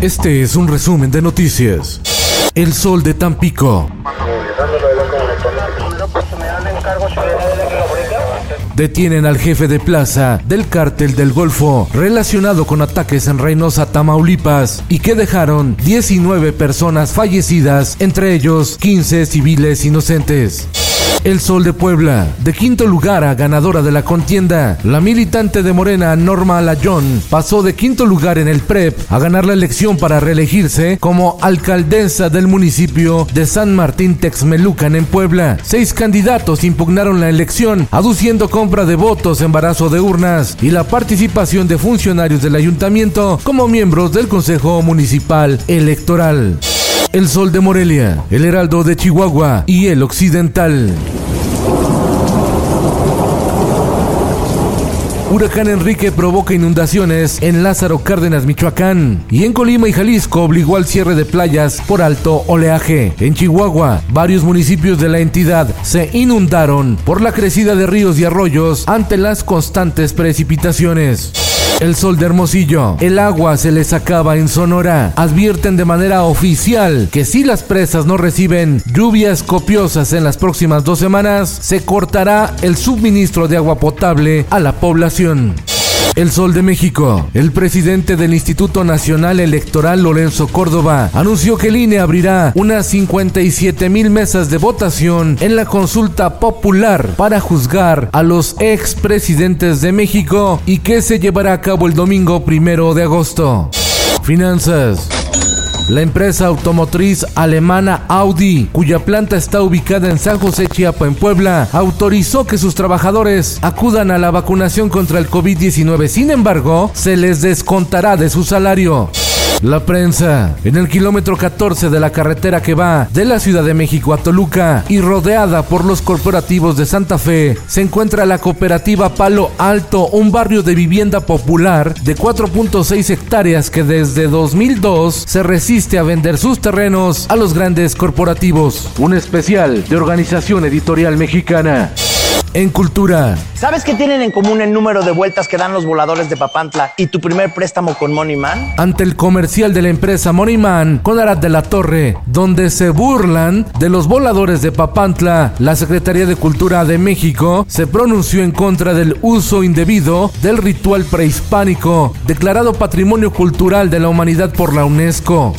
Este es un resumen de noticias. El sol de Tampico. Detienen al jefe de plaza del cártel del Golfo relacionado con ataques en Reynosa, Tamaulipas y que dejaron 19 personas fallecidas, entre ellos 15 civiles inocentes. El Sol de Puebla, de quinto lugar a ganadora de la contienda. La militante de Morena, Norma Layón, pasó de quinto lugar en el PREP a ganar la elección para reelegirse como alcaldesa del municipio de San Martín Texmelucan en Puebla. Seis candidatos impugnaron la elección, aduciendo compra de votos, embarazo de urnas y la participación de funcionarios del ayuntamiento como miembros del Consejo Municipal Electoral. El Sol de Morelia, El Heraldo de Chihuahua y El Occidental. Huracán Enrique provoca inundaciones en Lázaro Cárdenas, Michoacán. Y en Colima y Jalisco obligó al cierre de playas por alto oleaje. En Chihuahua, varios municipios de la entidad se inundaron por la crecida de ríos y arroyos ante las constantes precipitaciones. El sol de Hermosillo. El agua se les acaba en Sonora. Advierten de manera oficial que si las presas no reciben lluvias copiosas en las próximas dos semanas, se cortará el suministro de agua potable a la población. El Sol de México. El presidente del Instituto Nacional Electoral, Lorenzo Córdoba, anunció que el INE abrirá unas 57 mil mesas de votación en la consulta popular para juzgar a los expresidentes de México y que se llevará a cabo el domingo primero de agosto. Finanzas. La empresa automotriz alemana Audi, cuya planta está ubicada en San José Chiapa, en Puebla, autorizó que sus trabajadores acudan a la vacunación contra el COVID-19. Sin embargo, se les descontará de su salario. La prensa. En el kilómetro 14 de la carretera que va de la Ciudad de México a Toluca y rodeada por los corporativos de Santa Fe, se encuentra la cooperativa Palo Alto, un barrio de vivienda popular de 4.6 hectáreas que desde 2002 se resiste a vender sus terrenos a los grandes corporativos. Un especial de Organización Editorial Mexicana. En cultura. ¿Sabes qué tienen en común el número de vueltas que dan los voladores de Papantla y tu primer préstamo con Moneyman? Ante el comercial de la empresa Moneyman con Arad de la Torre, donde se burlan de los voladores de Papantla, la Secretaría de Cultura de México se pronunció en contra del uso indebido del ritual prehispánico, declarado Patrimonio Cultural de la Humanidad por la UNESCO.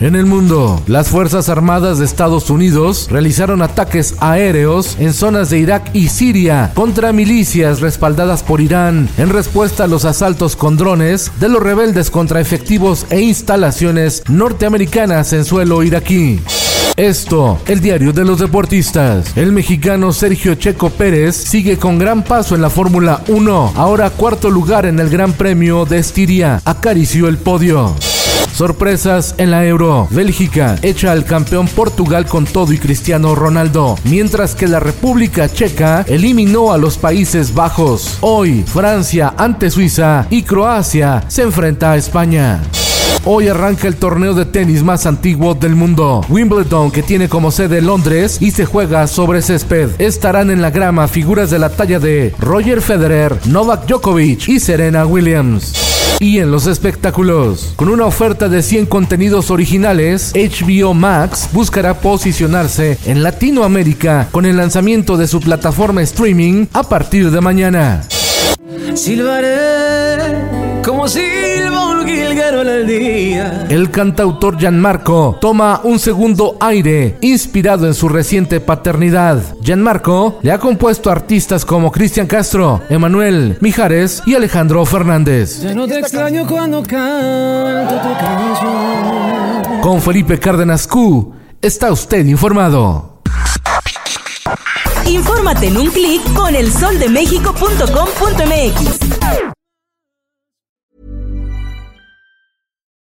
En el mundo, las Fuerzas Armadas de Estados Unidos realizaron ataques aéreos en zonas de Irak y Siria contra milicias respaldadas por Irán en respuesta a los asaltos con drones de los rebeldes contra efectivos e instalaciones norteamericanas en suelo iraquí. Esto, el diario de los deportistas. El mexicano Sergio Checo Pérez sigue con gran paso en la Fórmula 1. Ahora cuarto lugar en el Gran Premio de Estiria. Acarició el podio. Sorpresas en la Euro. Bélgica echa al campeón Portugal con todo y Cristiano Ronaldo, mientras que la República Checa eliminó a los Países Bajos. Hoy, Francia ante Suiza y Croacia se enfrenta a España. Hoy arranca el torneo de tenis más antiguo del mundo, Wimbledon, que tiene como sede Londres y se juega sobre césped. Estarán en la grama figuras de la talla de Roger Federer, Novak Djokovic y Serena Williams. Y en los espectáculos, con una oferta de 100 contenidos originales, HBO Max buscará posicionarse en Latinoamérica con el lanzamiento de su plataforma streaming a partir de mañana. Silbaré como silba El cantautor Gianmarco toma un segundo aire inspirado en su reciente paternidad. Gianmarco le ha compuesto a artistas como Cristian Castro, Emanuel Mijares y Alejandro Fernández. Ya no te extraño cuando canto tu canción. Con Felipe Cárdenas Q está usted informado. Infórmate en un clic con elsoldemexico.com.mx.